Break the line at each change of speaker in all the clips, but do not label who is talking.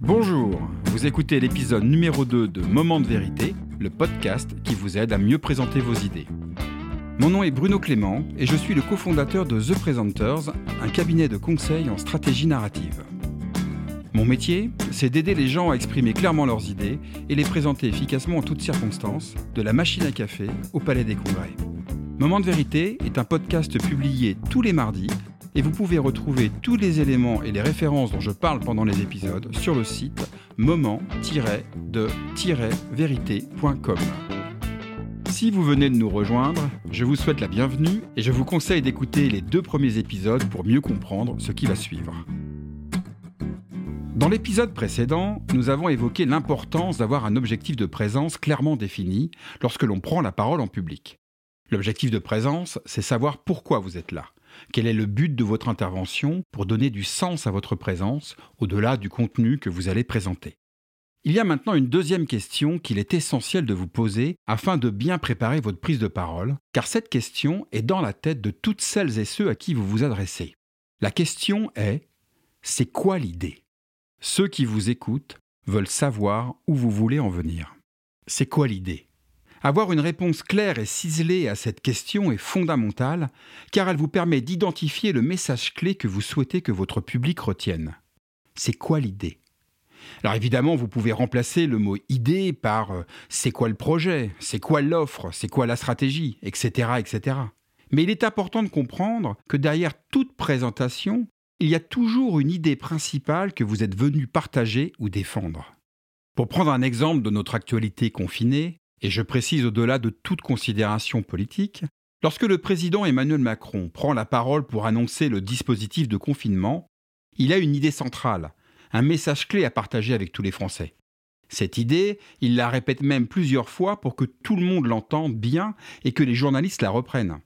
Bonjour, vous écoutez l'épisode numéro 2 de Moment de vérité, le podcast qui vous aide à mieux présenter vos idées. Mon nom est Bruno Clément et je suis le cofondateur de The Presenters, un cabinet de conseil en stratégie narrative. Mon métier, c'est d'aider les gens à exprimer clairement leurs idées et les présenter efficacement en toutes circonstances, de la machine à café au palais des congrès. Moment de vérité est un podcast publié tous les mardis et vous pouvez retrouver tous les éléments et les références dont je parle pendant les épisodes sur le site moment-de-vérité.com. Si vous venez de nous rejoindre, je vous souhaite la bienvenue et je vous conseille d'écouter les deux premiers épisodes pour mieux comprendre ce qui va suivre. Dans l'épisode précédent, nous avons évoqué l'importance d'avoir un objectif de présence clairement défini lorsque l'on prend la parole en public. L'objectif de présence, c'est savoir pourquoi vous êtes là. Quel est le but de votre intervention pour donner du sens à votre présence au-delà du contenu que vous allez présenter? Il y a maintenant une deuxième question qu'il est essentiel de vous poser afin de bien préparer votre prise de parole, car cette question est dans la tête de toutes celles et ceux à qui vous vous adressez. La question est c'est quoi l'idée? Ceux qui vous écoutent veulent savoir où vous voulez en venir. C'est quoi l'idée? Avoir une réponse claire et ciselée à cette question est fondamentale car elle vous permet d'identifier le message clé que vous souhaitez que votre public retienne. C'est quoi l'idée? Alors évidemment, vous pouvez remplacer le mot idée par euh, c'est quoi le projet, c'est quoi l'offre, c'est quoi la stratégie, etc., etc. Mais il est important de comprendre que derrière toute présentation, il y a toujours une idée principale que vous êtes venu partager ou défendre. Pour prendre un exemple de notre actualité confinée, et je précise au-delà de toute considération politique, lorsque le président Emmanuel Macron prend la parole pour annoncer le dispositif de confinement, il a une idée centrale, un message clé à partager avec tous les Français. Cette idée, il la répète même plusieurs fois pour que tout le monde l'entende bien et que les journalistes la reprennent.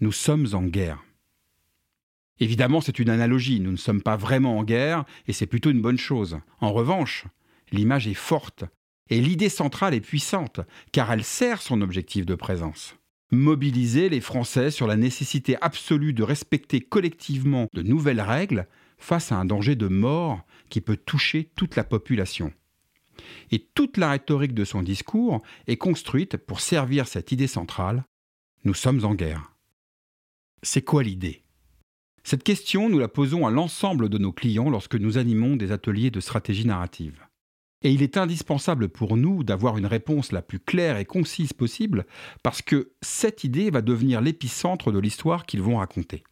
Nous sommes en guerre. Évidemment, c'est une analogie, nous ne sommes pas vraiment en guerre, et c'est plutôt une bonne chose. En revanche, l'image est forte, et l'idée centrale est puissante, car elle sert son objectif de présence. Mobiliser les Français sur la nécessité absolue de respecter collectivement de nouvelles règles face à un danger de mort qui peut toucher toute la population. Et toute la rhétorique de son discours est construite pour servir cette idée centrale. Nous sommes en guerre. C'est quoi l'idée? Cette question, nous la posons à l'ensemble de nos clients lorsque nous animons des ateliers de stratégie narrative. Et il est indispensable pour nous d'avoir une réponse la plus claire et concise possible parce que cette idée va devenir l'épicentre de l'histoire qu'ils vont raconter.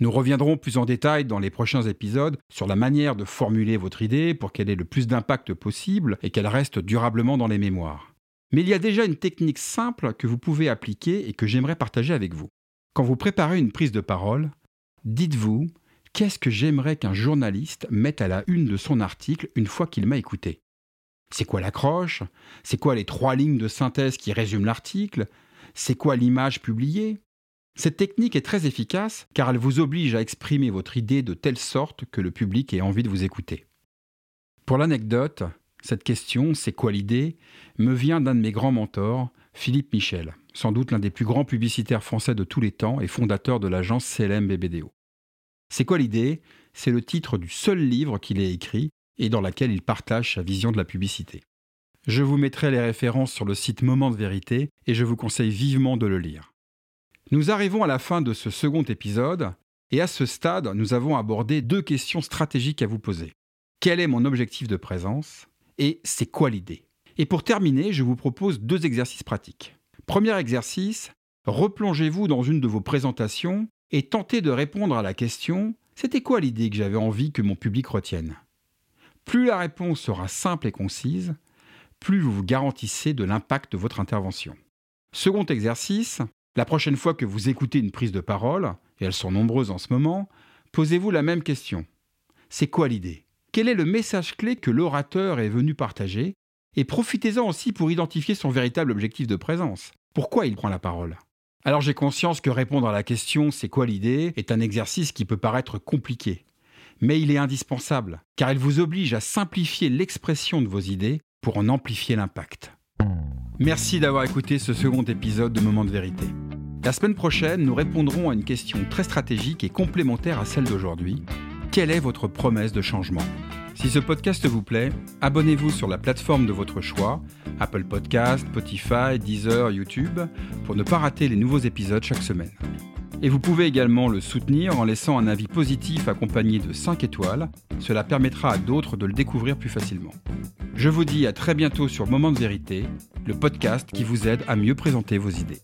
Nous reviendrons plus en détail dans les prochains épisodes sur la manière de formuler votre idée pour qu'elle ait le plus d'impact possible et qu'elle reste durablement dans les mémoires. Mais il y a déjà une technique simple que vous pouvez appliquer et que j'aimerais partager avec vous. Quand vous préparez une prise de parole, dites-vous Qu'est-ce que j'aimerais qu'un journaliste mette à la une de son article une fois qu'il m'a écouté? C'est quoi l'accroche? C'est quoi les trois lignes de synthèse qui résument l'article? C'est quoi l'image publiée? Cette technique est très efficace car elle vous oblige à exprimer votre idée de telle sorte que le public ait envie de vous écouter. Pour l'anecdote, cette question, c'est quoi l'idée, me vient d'un de mes grands mentors, Philippe Michel, sans doute l'un des plus grands publicitaires français de tous les temps et fondateur de l'agence CLM BBDO. C'est quoi l'idée? C'est le titre du seul livre qu'il ait écrit et dans lequel il partage sa vision de la publicité. Je vous mettrai les références sur le site Moment de vérité et je vous conseille vivement de le lire. Nous arrivons à la fin de ce second épisode et à ce stade, nous avons abordé deux questions stratégiques à vous poser. Quel est mon objectif de présence et c'est quoi l'idée? Et pour terminer, je vous propose deux exercices pratiques. Premier exercice, replongez-vous dans une de vos présentations et tenter de répondre à la question c'était quoi l'idée que j'avais envie que mon public retienne? Plus la réponse sera simple et concise, plus vous vous garantissez de l'impact de votre intervention. Second exercice, la prochaine fois que vous écoutez une prise de parole, et elles sont nombreuses en ce moment, posez-vous la même question. C'est quoi l'idée? Quel est le message clé que l'orateur est venu partager? Et profitez-en aussi pour identifier son véritable objectif de présence. Pourquoi il prend la parole? Alors j'ai conscience que répondre à la question c'est quoi l'idée est un exercice qui peut paraître compliqué. Mais il est indispensable, car il vous oblige à simplifier l'expression de vos idées pour en amplifier l'impact. Merci d'avoir écouté ce second épisode de Moment de vérité. La semaine prochaine, nous répondrons à une question très stratégique et complémentaire à celle d'aujourd'hui. Quelle est votre promesse de changement? Si ce podcast vous plaît, abonnez-vous sur la plateforme de votre choix, Apple Podcast, Spotify, Deezer, YouTube, pour ne pas rater les nouveaux épisodes chaque semaine. Et vous pouvez également le soutenir en laissant un avis positif accompagné de 5 étoiles. Cela permettra à d'autres de le découvrir plus facilement. Je vous dis à très bientôt sur Moment de vérité, le podcast qui vous aide à mieux présenter vos idées.